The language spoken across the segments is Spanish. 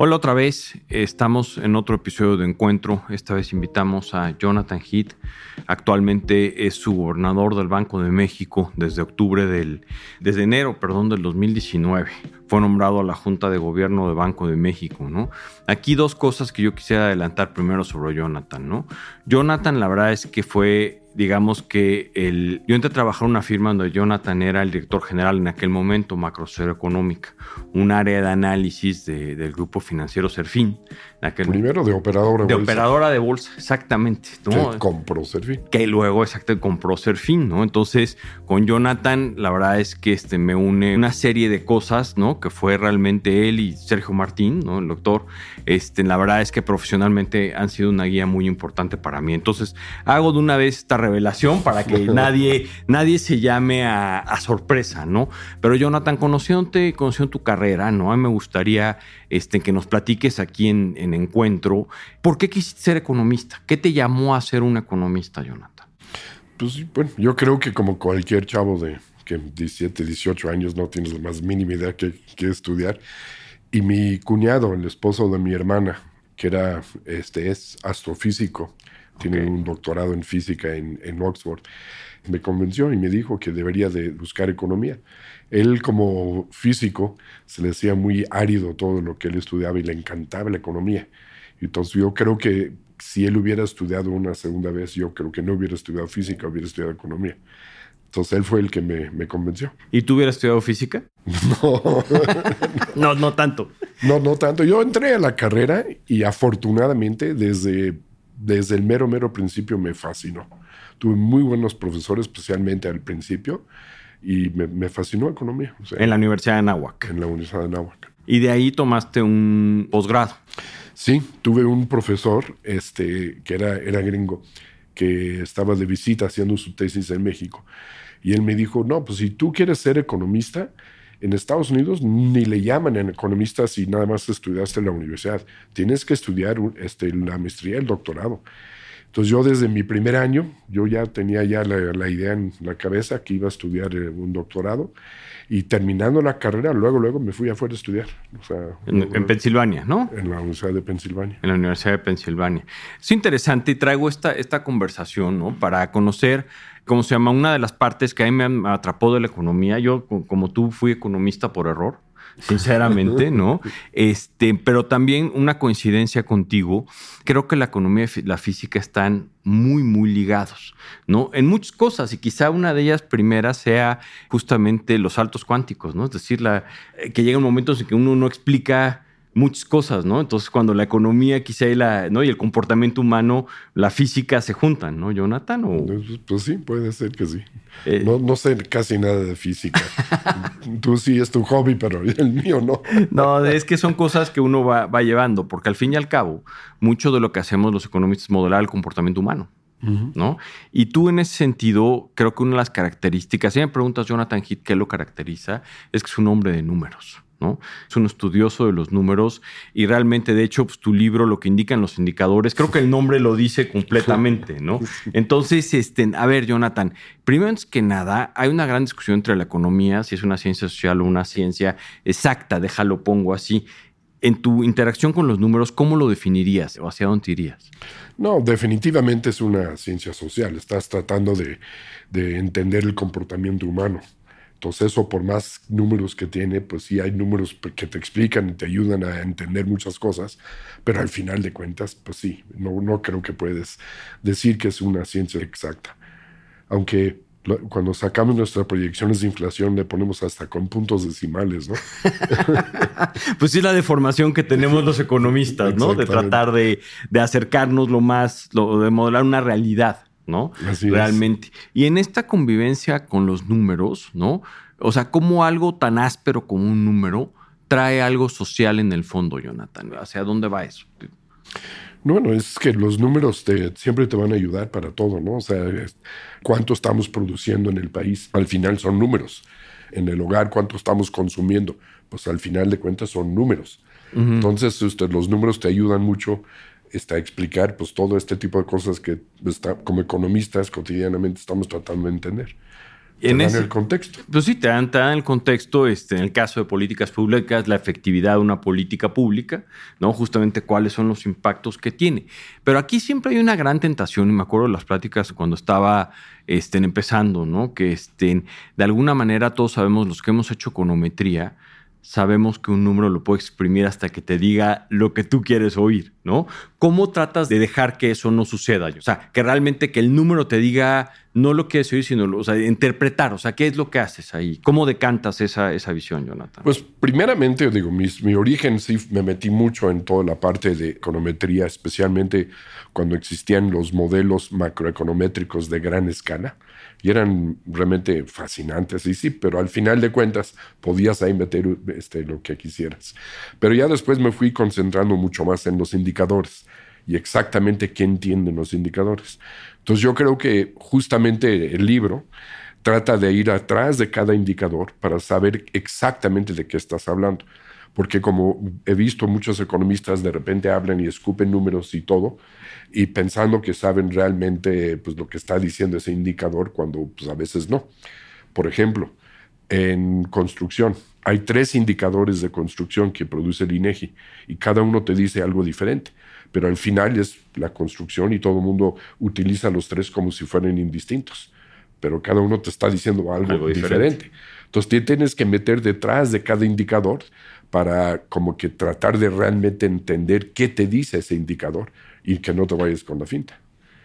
Hola otra vez, estamos en otro episodio de Encuentro. Esta vez invitamos a Jonathan Heath. Actualmente es su gobernador del Banco de México desde octubre del, desde enero, perdón, del 2019. Fue nombrado a la Junta de Gobierno del Banco de México, ¿no? Aquí dos cosas que yo quisiera adelantar primero sobre Jonathan, ¿no? Jonathan, la verdad es que fue digamos que el, yo entré a trabajar en una firma donde Jonathan era el director general en aquel momento, Macrocero Económica, un área de análisis del grupo financiero Serfín. Primero de operadora de, de operadora de bolsa, exactamente. Que compró Serfín. Que luego, exactamente, compró Serfín, ¿no? Entonces, con Jonathan, la verdad es que este, me une una serie de cosas, ¿no? Que fue realmente él y Sergio Martín, ¿no? El doctor. Este, la verdad es que profesionalmente han sido una guía muy importante para mí. Entonces, hago de una vez esta revelación para que nadie, nadie se llame a, sorpresa, ¿no? Pero Jonathan, conociéndote, conociendo tu carrera, ¿no? A mí me gustaría este, que nos platiques aquí en, en Encuentro, ¿por qué quisiste ser economista? ¿Qué te llamó a ser un economista, Jonathan? Pues bueno, yo creo que como cualquier chavo de que 17, 18 años no tienes la más mínima idea que, que estudiar. Y mi cuñado, el esposo de mi hermana, que era, este, es astrofísico, tiene un doctorado en física en, en, Oxford, me convenció y me dijo que debería de buscar economía. Él como físico se le hacía muy árido todo lo que él estudiaba y le encantaba la economía. Entonces yo creo que si él hubiera estudiado una segunda vez, yo creo que no hubiera estudiado física, hubiera estudiado economía. Entonces él fue el que me, me convenció. ¿Y tú hubieras estudiado física? No. no, no tanto. No, no tanto. Yo entré a la carrera y afortunadamente desde desde el mero, mero principio me fascinó. Tuve muy buenos profesores, especialmente al principio, y me, fascinó economía. en la Universidad de Anáhuac. En la Universidad de Anáhuac. Y de ahí tomaste un posgrado. Sí, tuve un profesor este, que era, era gringo, que estaba de visita haciendo su tesis en México. Y él me dijo, no, pues si tú quieres ser economista, en Estados Unidos ni le llaman en economista si nada más estudiaste en la universidad. Tienes que estudiar este, la maestría, el doctorado. Entonces yo desde mi primer año, yo ya tenía ya la, idea en la cabeza que iba a estudiar eh, un doctorado y terminando la carrera, luego, luego me fui afuera a estudiar. en, Pensilvania, ¿no? En la Universidad de Pensilvania. En la Universidad de Pensilvania. Es interesante y traigo esta, esta conversación, ¿no? Para conocer ¿cómo se llama? Una de las partes que a mí me atrapó de la economía, yo como tú fui economista por error, sinceramente, ¿no? Este, pero también una coincidencia contigo, creo que la economía y la física están muy, muy ligados, ¿no? En muchas cosas, y quizá una de ellas primeras sea justamente los saltos cuánticos, ¿no? Es decir, la, eh, que llegan momentos en que uno no explica muchas cosas, ¿no? Entonces, cuando la economía quizá y, la, ¿no? y el comportamiento humano, la física se juntan, ¿no, Jonathan? ¿O? Pues, pues sí, puede ser que sí. Eh, no, sé casi nada de física. Tú sí es tu hobby, pero el mío no. no, es que son cosas que uno va, va, llevando, porque al fin y al cabo, mucho de lo que hacemos los economistas es modelar el comportamiento humano. ¿No? Y tú en ese sentido, creo que una de las características, si me preguntas Jonathan Heath qué lo caracteriza, es que es un hombre de números. Es un estudioso de los números y realmente, de hecho, pues, tu libro lo que indican los indicadores, creo que el nombre lo dice completamente, ¿no? Entonces, este, a ver, Jonathan, primero que nada, hay una gran discusión entre la economía, si es una ciencia social o una ciencia exacta, déjalo pongo así. En tu interacción con los números, ¿cómo lo definirías o hacia dónde irías? No, definitivamente es una ciencia social. Estás tratando de, de entender el comportamiento humano. Entonces eso por más números que tiene, pues sí hay números que te explican y te ayudan a entender muchas cosas, pero al final de cuentas, pues sí, no, no creo que puedes decir que es una ciencia exacta. Aunque cuando sacamos nuestras proyecciones de inflación le ponemos hasta con puntos decimales, ¿no? pues sí, la deformación que tenemos los economistas, ¿no? De tratar de, de acercarnos lo más, lo, de modelar una realidad. ¿No? Así Realmente. Y en esta convivencia con los números, ¿no? O sea, ¿cómo algo tan áspero como un número trae algo social en el fondo, Jonathan? ¿Hacia dónde va eso? Bueno, es que los números te, siempre te van a ayudar para todo, ¿no? O sea, cuánto estamos produciendo en el país, al final son números. En el hogar, cuánto estamos consumiendo, pues al final de cuentas son números. Entonces, usted, los números te ayudan mucho está, explicar pues, todo este tipo de cosas que está, como economistas cotidianamente estamos tratando de entender. Te en dan el contexto. Pues sí, te dan, el contexto, este, en el caso de políticas públicas, la efectividad de una política pública, ¿no? Justamente cuáles son los impactos que tiene. Pero aquí siempre hay una gran tentación, y me acuerdo de las pláticas cuando estaba estén empezando, ¿no? Que estén, de alguna manera todos sabemos, los que hemos hecho econometría, sabemos que un número lo puede exprimir hasta que te diga lo que tú quieres oír, ¿no? ¿Cómo tratas de dejar que eso no suceda? O sea, que realmente que el número te diga no lo que oír, sino o sea, interpretar. O sea, ¿qué es lo que haces ahí? ¿Cómo decantas esa, esa visión, Jonathan? Pues primeramente, digo, mi origen sí me metí mucho en toda la parte de econometría, especialmente cuando existían los modelos macroeconométricos de gran escala y eran realmente fascinantes, y sí, pero al final de cuentas podías ahí meter este, lo que quisieras. Pero ya después me fui concentrando mucho más en los indicadores y exactamente qué entienden los indicadores. Entonces yo creo que justamente el libro trata de ir atrás de cada indicador para saber exactamente de qué estás hablando. Porque como he visto muchos economistas de repente hablan y escupen números y todo, y pensando que saben realmente pues, lo que está diciendo ese indicador cuando pues, a veces no. Por ejemplo, en construcción, hay tres indicadores de construcción que produce el INEGI y cada uno te dice algo diferente, pero al final es la construcción y todo el mundo utiliza los tres como si fueran indistintos, pero cada uno te está diciendo algo, diferente. Entonces tienes que meter detrás de cada indicador para como que tratar de realmente entender qué te dice ese indicador y que no te vayas con la finta.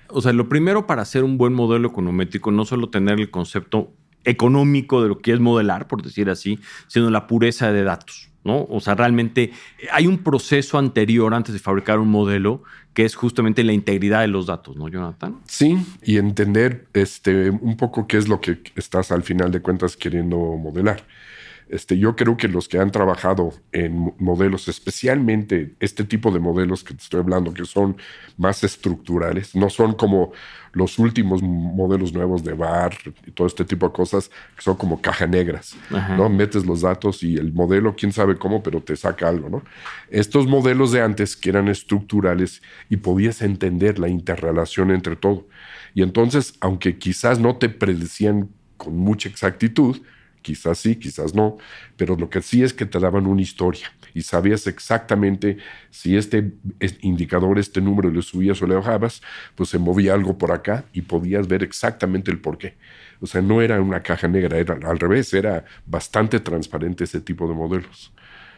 O sea, lo primero para hacer un buen modelo econométrico, no solo tener el concepto económico de lo que es modelar, por decir así, sino la pureza de datos. ¿no? O sea, realmente hay un proceso anterior antes de fabricar un modelo que es justamente la integridad de los datos, ¿no, Jonathan? Sí, y entender este, un poco qué es lo que estás al final de cuentas queriendo modelar. Este, yo creo que los que han trabajado en modelos, especialmente este tipo de modelos que te estoy hablando, que son más estructurales, no son como los últimos modelos nuevos de VAR y todo este tipo de cosas, que son como caja negras, ¿no? Metes los datos y el modelo, quién sabe cómo, pero te saca algo, ¿no? Estos modelos de antes que eran estructurales y podías entender la interrelación entre todo. Y entonces, aunque quizás no te predecían con mucha exactitud, Quizás sí, quizás no, pero lo que sí es que te daban una historia y sabías exactamente si este indicador, este número le subías o le bajabas, pues se movía algo por acá y podías ver exactamente el por qué. O sea, no era una caja negra, era al revés, era bastante transparente ese tipo de modelos.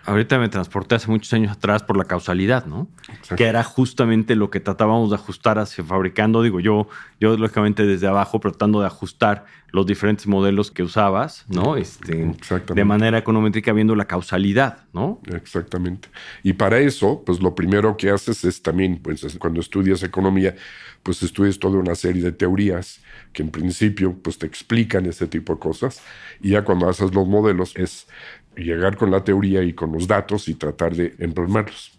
Ahorita me transporté hace muchos años atrás por la causalidad, ¿no? Que era justamente lo que tratábamos de ajustar hacia fabricando. Digo, yo, yo lógicamente desde abajo tratando de ajustar los diferentes modelos que usabas, ¿no? Este, de manera econométrica viendo la causalidad, ¿no? Exactamente. Y para eso, pues lo primero que haces es también, pues cuando estudias economía, pues estudias toda una serie de teorías que en principio pues te explican ese tipo de cosas y ya cuando haces los modelos es llegar con la teoría y con los datos y tratar de empalmarlos.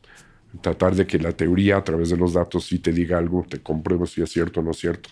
Tratar de que la teoría a través de los datos sí te diga algo, te compruebe si es cierto o no es cierto.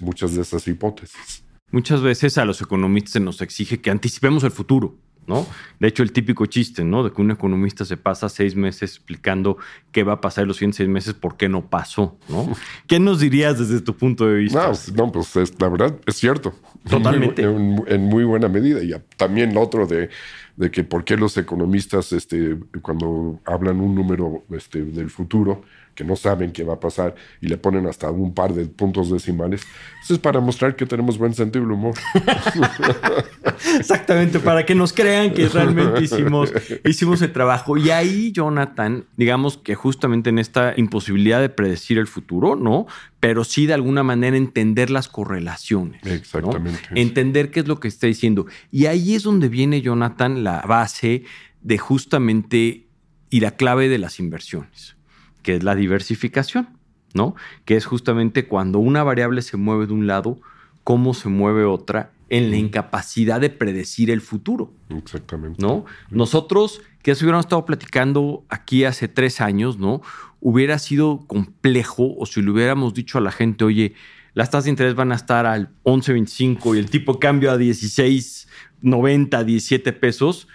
Muchas de esas hipótesis. Muchas veces a los economistas se nos exige que anticipemos el futuro. ¿no? De hecho, el típico chiste, ¿no? De que un economista se pasa seis meses explicando qué va a pasar en los siguientes seis meses, por qué no pasó, ¿no? ¿Qué nos dirías desde tu punto de vista? No, pues la verdad es cierto. Totalmente. En, muy buena medida. Y también otro de, de, que por qué los economistas, este, cuando hablan un número este, del futuro, que no saben qué va a pasar y le ponen hasta un par de puntos decimales. Eso es para mostrar que tenemos buen sentido del humor. Exactamente, para que nos crean que realmente hicimos, hicimos el trabajo. Y ahí, Jonathan, digamos que justamente en esta imposibilidad de predecir el futuro, ¿no? Pero sí de alguna manera entender las correlaciones. Exactamente. Entender qué es lo que está diciendo. Y ahí es donde viene, Jonathan, la base de justamente y la clave de las inversiones que es la diversificación, ¿no? Que es justamente cuando una variable se mueve de un lado, cómo se mueve otra en la incapacidad de predecir el futuro. Exactamente. ¿No? Nosotros, que si hubiéramos estado platicando aquí hace tres años, ¿no? Hubiera sido complejo o si le hubiéramos dicho a la gente, oye, las tasas de interés van a estar al 11.25 y el tipo cambio a 16.90, 17 pesos,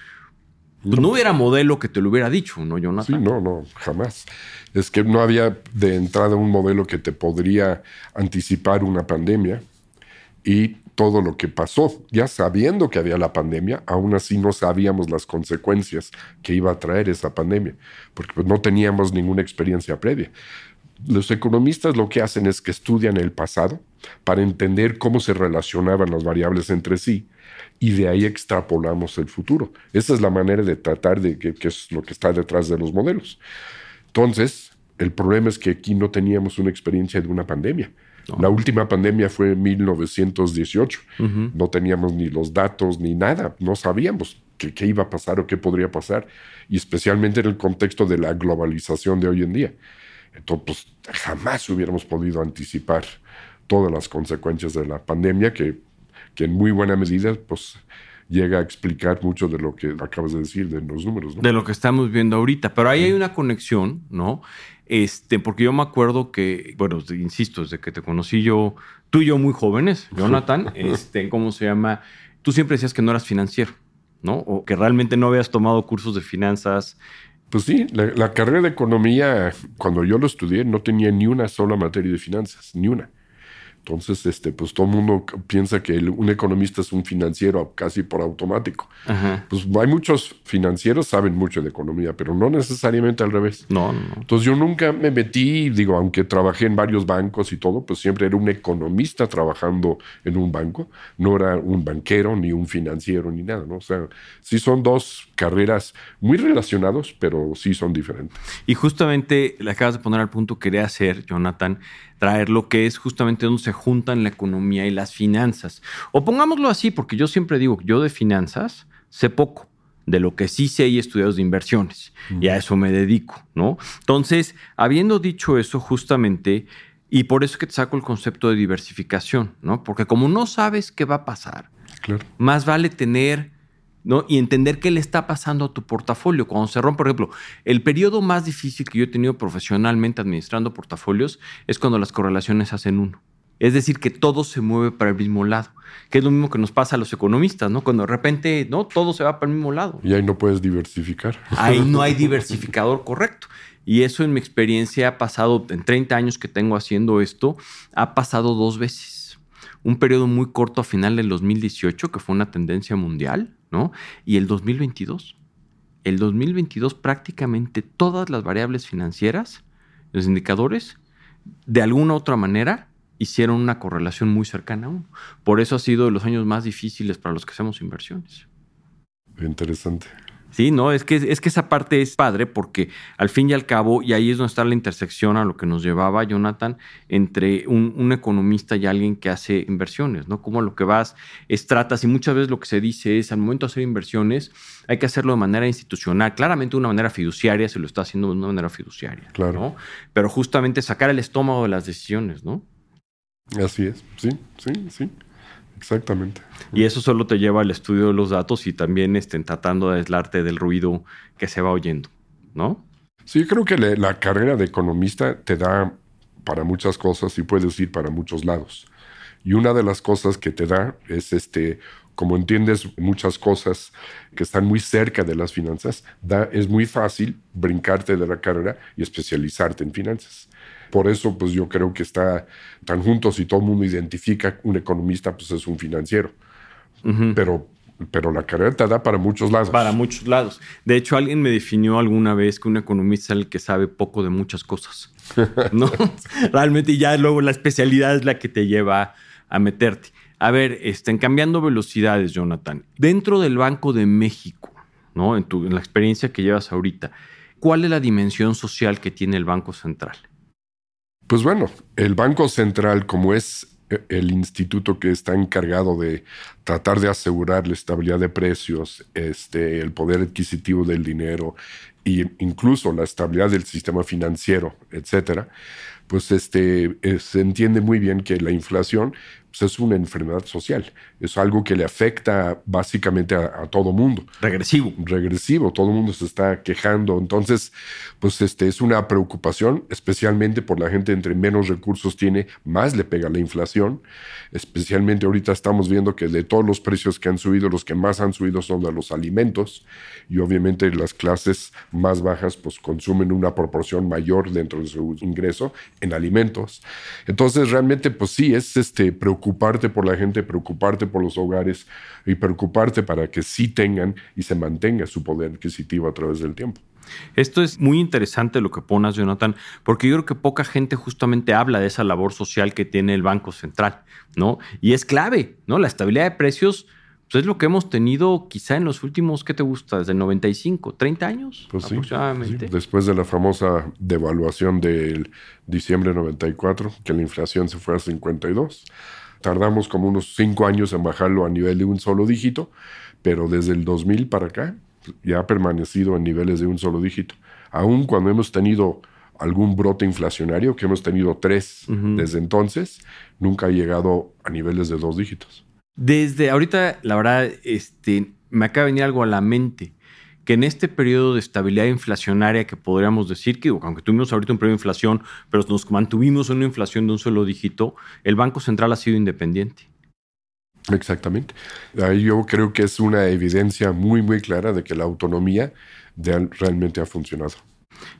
pues no hubiera modelo que te lo hubiera dicho, ¿no, Jonathan? Sí, no, no, jamás es que no había de entrada un modelo que te podría anticipar una pandemia y todo lo que pasó, ya sabiendo que había la pandemia, aún así no sabíamos las consecuencias que iba a traer esa pandemia, porque pues, no teníamos ninguna experiencia previa. Los economistas lo que hacen es que estudian el pasado para entender cómo se relacionaban las variables entre sí y de ahí extrapolamos el futuro. Esa es la manera de tratar de que, es lo que está detrás de los modelos. Entonces, el problema es que aquí no teníamos una experiencia de una pandemia. La última pandemia fue en 1918. No teníamos ni los datos ni nada. No sabíamos qué, qué, iba a pasar o qué podría pasar. Y especialmente en el contexto de la globalización de hoy en día. Entonces, pues, jamás hubiéramos podido anticipar todas las consecuencias de la pandemia que, que en muy buena medida, pues llega a explicar mucho de lo que acabas de decir, de los números. De lo que estamos viendo ahorita. Pero ahí hay una conexión, ¿no? Este, porque yo me acuerdo que, bueno, insisto, desde que te conocí yo, tú y yo muy jóvenes, Jonathan, este, ¿cómo se llama? Tú siempre decías que no eras financiero, ¿no? O que realmente no habías tomado cursos de finanzas. Pues sí, la, la carrera de economía, cuando yo lo estudié, no tenía ni una sola materia de finanzas, ni una. Entonces, este, pues todo el mundo piensa que un economista es un financiero casi por automático. Pues hay muchos financieros saben mucho de economía, pero no necesariamente al revés. No, no. Entonces yo nunca me metí, digo, aunque trabajé en varios bancos y todo, pues siempre era un economista trabajando en un banco. No era un banquero, ni un financiero, ni nada, ¿no? O sea, sí son dos carreras muy relacionados, pero sí son diferentes. Y justamente le acabas de poner al punto, quería hacer, Jonathan, traer lo que es justamente donde se juntan la economía y las finanzas. O pongámoslo así, porque yo siempre digo, yo de finanzas sé poco. De lo que sí sé y estudios de inversiones. Y a eso me dedico, ¿no? Entonces, habiendo dicho eso, justamente, y por eso que te saco el concepto de diversificación, ¿no? Porque como no sabes qué va a pasar, más vale tener ¿no? Y entender qué le está pasando a tu portafolio. Cuando se rompe, por ejemplo, el periodo más difícil que yo he tenido profesionalmente administrando portafolios es cuando las correlaciones hacen uno. Es decir, que todo se mueve para el mismo lado, que es lo mismo que nos pasa a los economistas, ¿no? Cuando de repente, ¿no? Todo se va para el mismo lado. Y ahí no puedes diversificar. Ahí no hay diversificador correcto. Y eso en mi experiencia ha pasado, en 30 años que tengo haciendo esto, ha pasado dos veces. Un periodo muy corto a final del 2018, que fue una tendencia mundial, ¿no? Y el 2022. El 2022 prácticamente todas las variables financieras, los indicadores, de alguna u otra manera hicieron una correlación muy cercana a uno. Por eso ha sido de los años más difíciles para los que hacemos inversiones. Interesante. Sí, no, es que, es que esa parte es padre porque al fin y al cabo, y ahí es donde está la intersección a lo que nos llevaba Jonathan, entre un, economista y alguien que hace inversiones, ¿no? Como lo que vas es tratas, y muchas veces lo que se dice es, al momento de hacer inversiones, hay que hacerlo de manera institucional, claramente de una manera fiduciaria, se lo está haciendo de una manera fiduciaria. Claro. Pero justamente sacar el estómago de las decisiones, ¿no? Así es, sí, sí, sí. Exactamente. Y eso solo te lleva al estudio de los datos y también estén tratando de aislarte del ruido que se va oyendo, ¿no? Sí, creo que la carrera de economista te da para muchas cosas y puedes ir para muchos lados. Y una de las cosas que te da es este, como entiendes muchas cosas que están muy cerca de las finanzas, da, es muy fácil brincarte de la carrera y especializarte en finanzas. Por eso, pues yo creo que está tan juntos y todo el mundo identifica un economista, pues es un financiero. Pero pero la carrera te da para muchos lados. Para muchos lados. De hecho, alguien me definió alguna vez que un economista es el que sabe poco de muchas cosas. ¿No? Realmente ya luego la especialidad es la que te lleva a meterte. A ver, estén cambiando velocidades, Jonathan. Dentro del Banco de México, ¿no? En, tu, en la experiencia que llevas ahorita, ¿cuál es la dimensión social que tiene el Banco Central? Pues bueno, el Banco Central, como es eh, el instituto que está encargado de tratar de asegurar la estabilidad de precios, este, el poder adquisitivo del dinero e incluso la estabilidad del sistema financiero, etcétera, pues este, eh, se entiende muy bien que la inflación pues, es una enfermedad social. Es algo que le afecta básicamente a, todo mundo. Regresivo. Regresivo, todo el mundo se está quejando. Entonces, pues este, es una preocupación, especialmente por la gente entre menos recursos tiene, más le pega la inflación. Especialmente ahorita estamos viendo que de todos los precios que han subido, los que más han subido son de los alimentos y obviamente las clases más bajas pues consumen una proporción mayor dentro de su ingreso en alimentos. Entonces realmente pues sí es este preocuparte por la gente, preocuparte por los hogares y preocuparte para que sí tengan y se mantenga su poder adquisitivo a través del tiempo. Esto es muy interesante lo que pones, Jonathan, porque yo creo que poca gente justamente habla de esa labor social que tiene el Banco Central, ¿no? Y es clave, ¿no? La estabilidad de precios pues es lo que hemos tenido quizá en los últimos, ¿qué te gusta? Desde el 95, 30 años pues aproximadamente. Después de la famosa devaluación del diciembre 94, que la inflación se fue a 52, tardamos como unos 5 años en bajarlo a nivel de un solo dígito, pero desde el 2000 para acá ya ha permanecido en niveles de un solo dígito. Aún cuando hemos tenido algún brote inflacionario, que hemos tenido tres desde entonces, nunca ha llegado a niveles de dos dígitos. Desde ahorita, la verdad, este, me acaba de venir algo a la mente, que en este periodo de estabilidad inflacionaria que podríamos decir que, aunque tuvimos ahorita un periodo de inflación, pero nos mantuvimos en una inflación de un solo dígito, el Banco Central ha sido independiente. Exactamente. Ahí yo creo que es una evidencia muy, muy clara de que la autonomía realmente ha funcionado.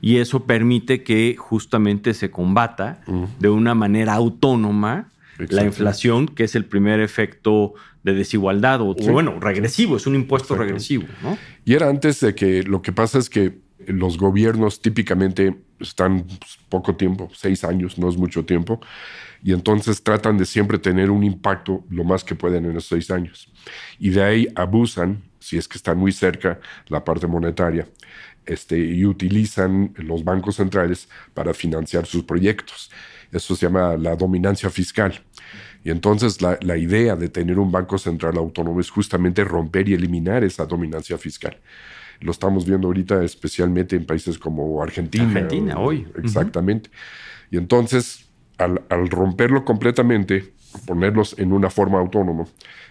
Y eso permite que justamente se combata de una manera autónoma la inflación, que es el primer efecto de desigualdad, o, bueno, regresivo, es un impuesto regresivo. ¿no? Y era antes de que lo que pasa es que los gobiernos típicamente están poco tiempo, seis años, no es mucho tiempo, y entonces tratan de siempre tener un impacto lo más que pueden en esos seis años. Y de ahí abusan, si es que están muy cerca, la parte monetaria. Este, y utilizan los bancos centrales para financiar sus proyectos. Eso se llama la dominancia fiscal. Y entonces la, la, idea de tener un banco central autónomo es justamente romper y eliminar esa dominancia fiscal. Lo estamos viendo ahorita especialmente en países como Argentina. Argentina, hoy. Exactamente. Y entonces, al, al romperlo completamente, ponerlos en una forma autónoma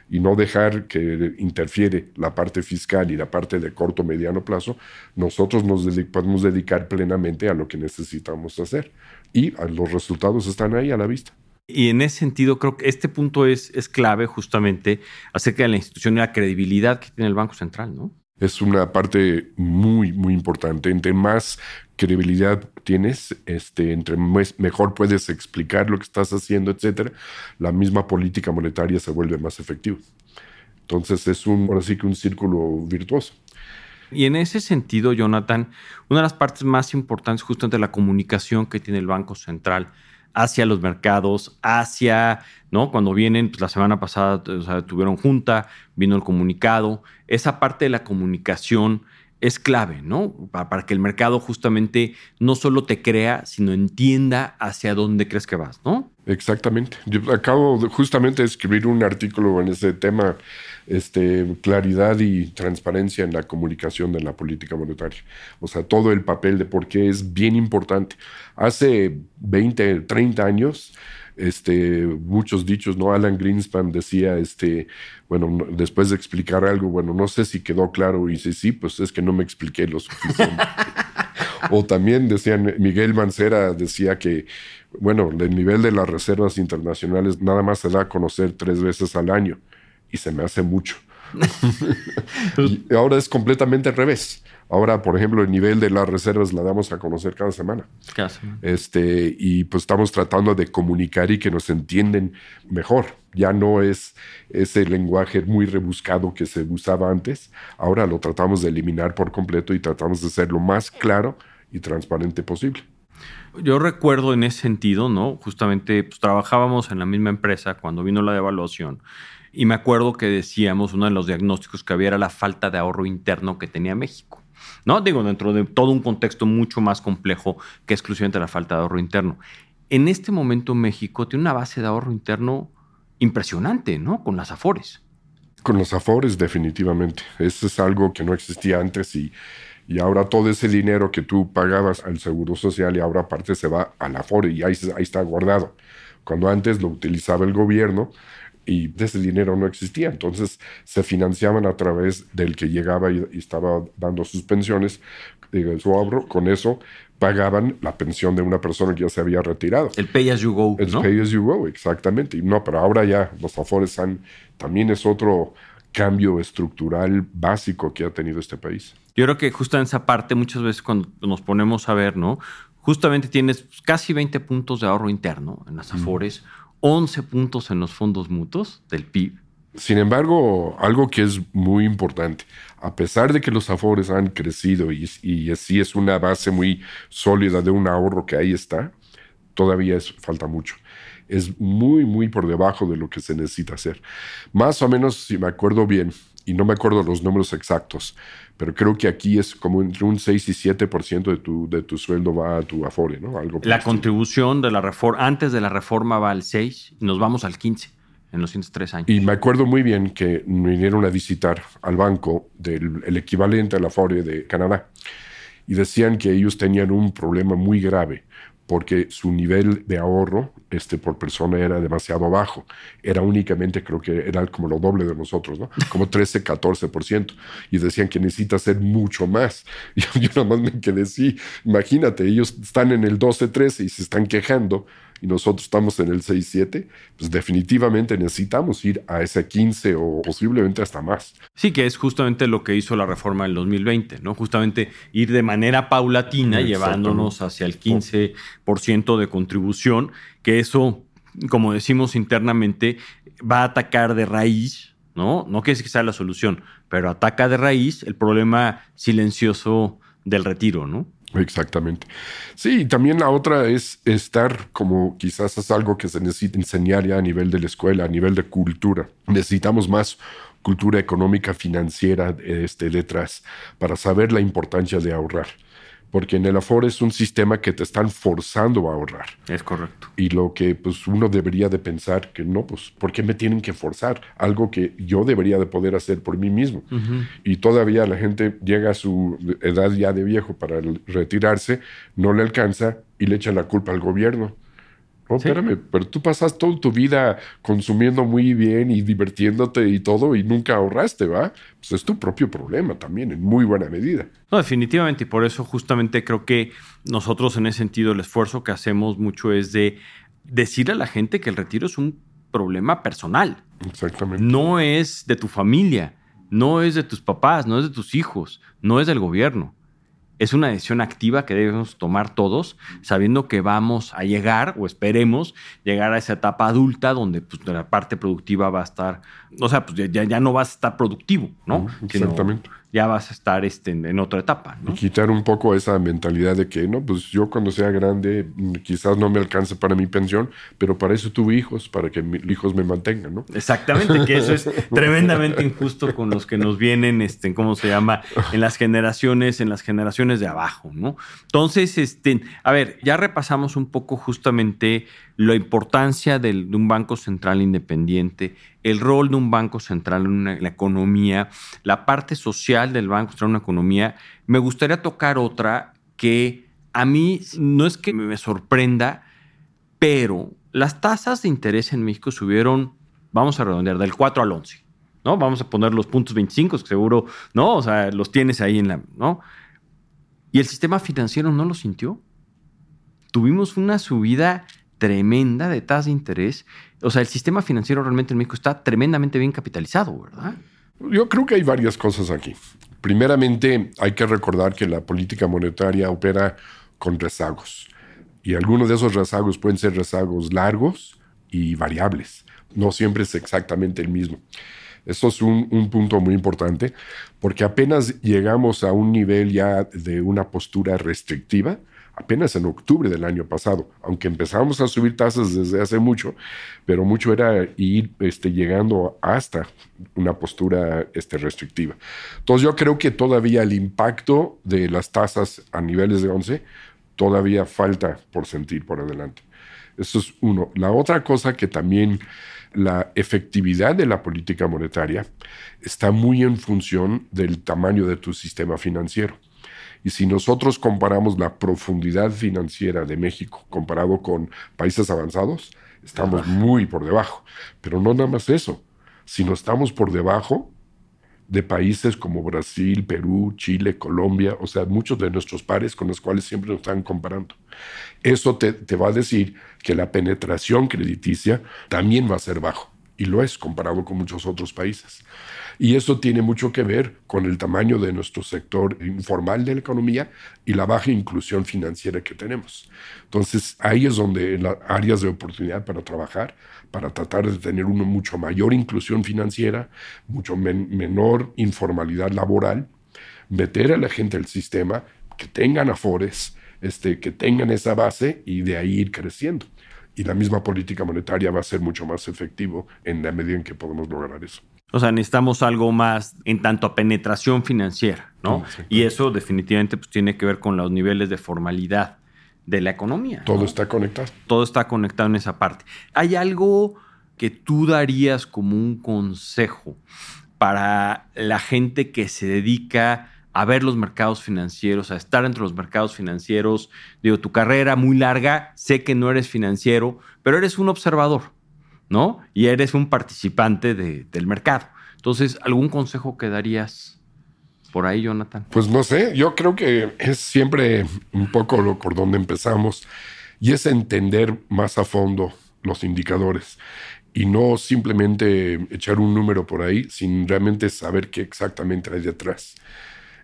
y no dejar que interfiere la parte fiscal y la parte de corto mediano plazo, nosotros nos podemos dedicar plenamente a lo que necesitamos hacer y los resultados están ahí a la vista. Y en ese sentido, creo que este punto es, es clave justamente acerca de la institución y la credibilidad que tiene el Banco Central, ¿no? Es una parte muy, muy importante. Entre más credibilidad tienes, este, entre mejor puedes explicar lo que estás haciendo, etcétera, la misma política monetaria se vuelve más efectiva. Entonces es un, ahora sí que un círculo virtuoso. Y en ese sentido, Jonathan, una de las partes más importantes justamente la comunicación que tiene el Banco Central hacia los mercados, hacia, ¿no? Cuando vienen, pues la semana pasada tuvieron junta, vino el comunicado, esa parte de la comunicación es clave, ¿no? Para, que el mercado justamente no solo te crea, sino entienda hacia dónde crees que vas, ¿no? Exactamente. Yo acabo justamente de escribir un artículo en ese tema, este, claridad y transparencia en la comunicación de la política monetaria. O sea, todo el papel de por qué es bien importante. Hace 20, 30 años, este, muchos dichos, ¿no? Alan Greenspan decía, este, bueno, después de explicar algo, bueno, no sé si quedó claro y si sí, pues es que no me expliqué lo suficiente. o también decían, Miguel Mancera decía que bueno, el nivel de las reservas internacionales nada más se da a conocer tres veces al año y se me hace mucho. y ahora es completamente al revés. Ahora, por ejemplo, el nivel de las reservas la damos a conocer cada semana. Cada semana. Este, y pues estamos tratando de comunicar y que nos entienden mejor. Ya no es ese lenguaje muy rebuscado que se usaba antes. Ahora lo tratamos de eliminar por completo y tratamos de ser lo más claro y transparente posible. Yo recuerdo en ese sentido, ¿no? Justamente pues, trabajábamos en la misma empresa cuando vino la devaluación y me acuerdo que decíamos, uno de los diagnósticos que había era la falta de ahorro interno que tenía México. ¿No? Digo, dentro de todo un contexto mucho más complejo que exclusivamente la falta de ahorro interno. En este momento México tiene una base de ahorro interno impresionante, ¿no? Con las Afores. Con los Afores, definitivamente. Eso es algo que no existía antes y y ahora todo ese dinero que tú pagabas al Seguro Social y ahora aparte se va al Afore y ahí, ahí está guardado. Cuando antes lo utilizaba el gobierno y ese dinero no existía, entonces se financiaban a través del que llegaba y, estaba dando sus pensiones, de su ahorro, con eso pagaban la pensión de una persona que ya se había retirado. El pay as you go. El pay as you go, exactamente. Y no, pero ahora ya los afores han, también es otro cambio estructural básico que ha tenido este país. Yo creo que justo en esa parte, muchas veces cuando nos ponemos a ver, ¿no? Justamente tienes casi 20 puntos de ahorro interno en las Afores, 11 puntos en los fondos mutuos del PIB. Sin embargo, algo que es muy importante, a pesar de que los Afores han crecido y, así es una base muy sólida de un ahorro que ahí está, todavía falta mucho es muy, muy por debajo de lo que se necesita hacer. Más o menos, si me acuerdo bien, y no me acuerdo los números exactos, pero creo que aquí es como entre un 6 y 7% de tu, de tu sueldo va a tu Afore, ¿no? Algo la contribución de la reforma, antes de la reforma va al 6, y nos vamos al 15 en los siguientes tres años. Y me acuerdo muy bien que me vinieron a visitar al banco del el equivalente a la Afore de Canadá y decían que ellos tenían un problema muy grave porque su nivel de ahorro este, por persona era demasiado bajo. Era únicamente, creo que era como lo doble de nosotros, ¿no? Como 13, 14%. Y decían que necesita ser mucho más. Y yo, nada más me quedé, sí, imagínate, ellos están en el 12, 13 y se están quejando y nosotros estamos en el 6-7, pues definitivamente necesitamos ir a ese 15 o posiblemente hasta más. Sí, que es justamente lo que hizo la reforma del 2020, ¿no? Justamente ir de manera paulatina llevándonos hacia el 15% de contribución, que eso, como decimos internamente, va a atacar de raíz, ¿no? No quiere decir que sea la solución, pero ataca de raíz el problema silencioso del retiro, ¿no? Exactamente. Sí, y también la otra es estar como quizás es algo que se necesita enseñar ya a nivel de la escuela, a nivel de cultura. Necesitamos más cultura económica financiera este, detrás para saber la importancia de ahorrar porque en el Afore es un sistema que te están forzando a ahorrar. Es correcto. Y lo que pues uno debería de pensar que no, pues ¿por qué me tienen que forzar? Algo que yo debería de poder hacer por mí mismo. Y todavía la gente llega a su edad ya de viejo para retirarse, no le alcanza y le echa la culpa al gobierno. No, espérame, pero tú pasas toda tu vida consumiendo muy bien y divirtiéndote y todo y nunca ahorraste, ¿va? Pues es tu propio problema también, en muy buena medida. No, definitivamente, y por eso justamente creo que nosotros en ese sentido el esfuerzo que hacemos mucho es de decir a la gente que el retiro es un problema personal. Exactamente. No es de tu familia, no es de tus papás, no es de tus hijos, no es del gobierno es una decisión activa que debemos tomar todos, sabiendo que vamos a llegar o esperemos llegar a esa etapa adulta donde pues, la parte productiva va a estar, o sea, pues ya, ya no vas a estar productivo, ¿no? Exactamente ya vas a estar este, en otra etapa. Y quitar un poco esa mentalidad de que, no, pues yo cuando sea grande mm, quizás no me alcance para mi pensión, pero para eso tuve hijos, para que mis hijos me mantengan, ¿no? Exactamente, que eso es tremendamente injusto con los que nos vienen, este, ¿cómo se llama? En las generaciones, en las generaciones de abajo, ¿no? Entonces, este, a ver, ya repasamos un poco justamente la importancia de un banco central independiente, el rol de un banco central en la economía, la parte social del banco central en una economía. Me gustaría tocar otra que a mí no es que me sorprenda, pero las tasas de interés en México subieron, vamos a redondear, del 4 al 11. ¿no? Vamos a poner los puntos 25, que seguro, ¿no? O sea, los tienes ahí en la, ¿no? Y el sistema financiero no lo sintió. Tuvimos una subida tremenda de tasas de interés. O sea, el sistema financiero realmente en México está tremendamente bien capitalizado, ¿verdad? Yo creo que hay varias cosas aquí. Primeramente, hay que recordar que la política monetaria opera con rezagos. Y algunos de esos rezagos pueden ser rezagos largos y variables. No siempre es exactamente el mismo. Eso es un, punto muy importante porque apenas llegamos a un nivel ya de una postura restrictiva, apenas en octubre del año pasado, aunque empezamos a subir tasas desde hace mucho, pero mucho era ir este, llegando hasta una postura este, restrictiva. Entonces yo creo que todavía el impacto de las tasas a niveles de 11 todavía falta por sentir por adelante. Eso es uno. La otra cosa que también la efectividad de la política monetaria está muy en función del tamaño de tu sistema financiero. Y si nosotros comparamos la profundidad financiera de México comparado con países avanzados, estamos muy por debajo. Pero no nada más eso, sino estamos por debajo de países como Brasil, Perú, Chile, Colombia, o sea, muchos de nuestros pares con los cuales siempre nos están comparando. Eso te, te va a decir que la penetración crediticia también va a ser bajo. Y lo es comparado con muchos otros países. Y eso tiene mucho que ver con el tamaño de nuestro sector informal de la economía y la baja inclusión financiera que tenemos. Entonces, ahí es donde las áreas de oportunidad para trabajar, para tratar de tener una mucho mayor inclusión financiera, mucho menor informalidad laboral, meter a la gente al sistema, que tengan afores, este, que tengan esa base y de ahí ir creciendo. Y la misma política monetaria va a ser mucho más efectivo en la medida en que podemos lograr eso. O sea, necesitamos algo más en tanto a penetración financiera, ¿no? y eso definitivamente pues, tiene que ver con los niveles de formalidad de la economía. Todo está conectado. Todo está conectado en esa parte. ¿Hay algo que tú darías como un consejo para la gente que se dedica a ver los mercados financieros, a estar entre los mercados financieros? Digo, tu carrera muy larga, sé que no eres financiero, pero eres un observador. ¿no? Y eres un participante del mercado. Entonces, ¿algún consejo que darías por ahí, Jonathan? Pues no sé, yo creo que es siempre un poco lo por donde empezamos y es entender más a fondo los indicadores y no simplemente echar un número por ahí sin realmente saber qué exactamente hay detrás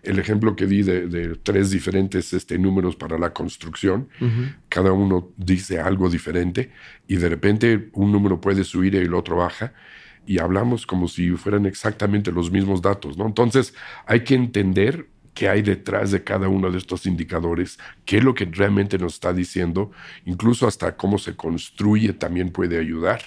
el ejemplo que di de, tres diferentes este, números para la construcción, cada uno dice algo diferente y de repente un número puede subir y el otro baja y hablamos como si fueran exactamente los mismos datos, ¿no? Entonces hay que entender qué hay detrás de cada uno de estos indicadores, qué es lo que realmente nos está diciendo, incluso hasta cómo se construye también puede ayudar.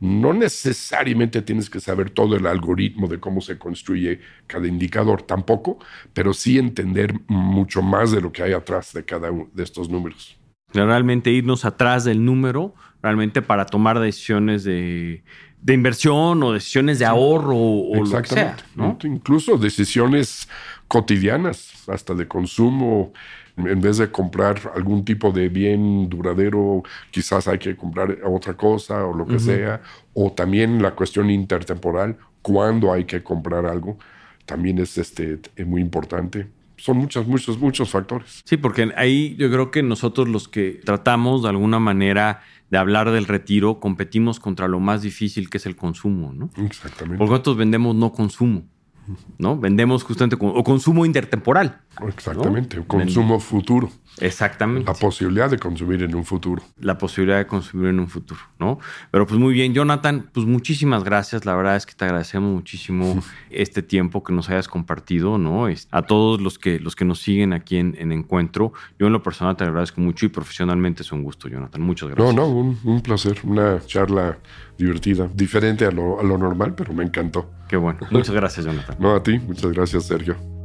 No necesariamente tienes que saber todo el algoritmo de cómo se construye cada indicador tampoco, pero sí entender mucho más de lo que hay atrás de cada uno de estos números. Realmente irnos atrás del número, realmente para tomar decisiones de, inversión o decisiones de ahorro o lo que sea. Incluso decisiones cotidianas, hasta de consumo. En vez de comprar algún tipo de bien duradero, quizás hay que comprar otra cosa o lo que sea. O también la cuestión intertemporal, cuándo hay que comprar algo, también es, este, es muy importante son muchos, muchos, muchos factores. Sí, porque ahí yo creo que nosotros los que tratamos de alguna manera de hablar del retiro, competimos contra lo más difícil que es el consumo, ¿no? Exactamente. Porque nosotros vendemos no consumo. ¿No? Vendemos justamente o consumo intertemporal. Exactamente, consumo futuro. Exactamente. La posibilidad de consumir en un futuro. La posibilidad de consumir en un futuro, ¿no? Pero pues muy bien, Jonathan, pues muchísimas gracias. La verdad es que te agradecemos muchísimo este tiempo que nos hayas compartido, ¿no? A todos los que, los que nos siguen aquí en, Encuentro. Yo en lo personal te agradezco mucho y profesionalmente es un gusto, Jonathan. Muchas gracias. No, no, un, placer. Una charla divertida, diferente a lo, a lo normal, pero me encantó. Qué bueno. Muchas gracias, Jonathan. No, a ti. Muchas gracias, Sergio.